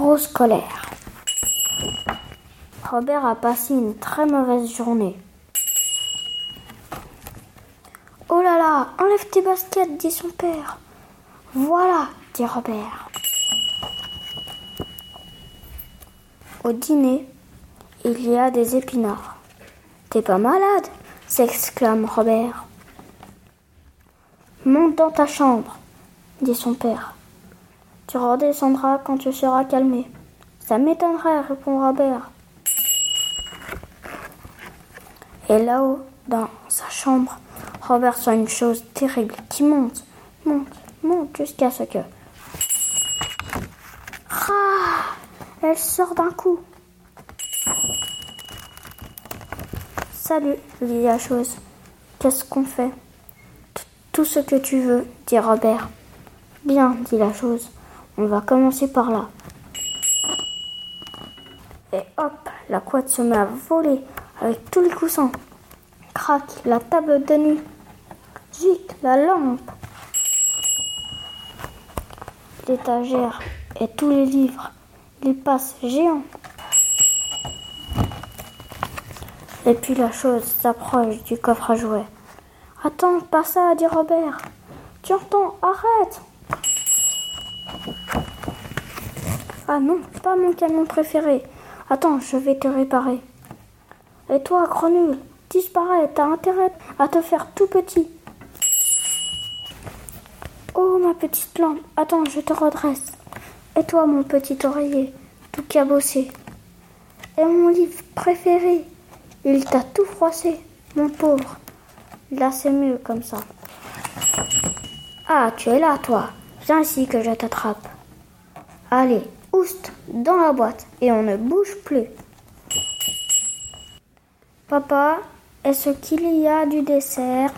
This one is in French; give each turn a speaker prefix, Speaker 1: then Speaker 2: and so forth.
Speaker 1: grosse colère. Robert a passé une très mauvaise journée. Oh là là, enlève tes baskets, dit son père. Voilà, dit Robert. Au dîner, il y a des épinards. T'es pas malade s'exclame Robert. Monte dans ta chambre, dit son père. Tu redescendras quand tu seras calmé. Ça m'étonnerait, répond Robert. Et là-haut, dans sa chambre, Robert sent une chose terrible qui monte, monte, monte jusqu'à ce que. Ah Elle sort d'un coup. Salut, dit la chose. Qu'est-ce qu'on fait? Tout ce que tu veux, dit Robert. Bien, dit la chose. On va commencer par là. Et hop, la couette se met à voler avec tous les coussins. Crac, la table de nuit. Zic, la lampe. L'étagère et tous les livres. Les passes géants. Et puis la chose s'approche du coffre à jouets. Attends, pas ça, dit Robert. Tu entends Arrête Ah non, pas mon camion préféré. Attends, je vais te réparer. Et toi, grenouille, disparais, t'as intérêt à te faire tout petit. Oh, ma petite lampe, attends, je te redresse. Et toi, mon petit oreiller, tout cabossé. Et mon livre préféré, il t'a tout froissé, mon pauvre. Là, c'est mieux comme ça. Ah, tu es là, toi. Viens ici que je t'attrape. Allez, oust, dans la boîte, et on ne bouge plus. Papa, est-ce qu'il y a du dessert?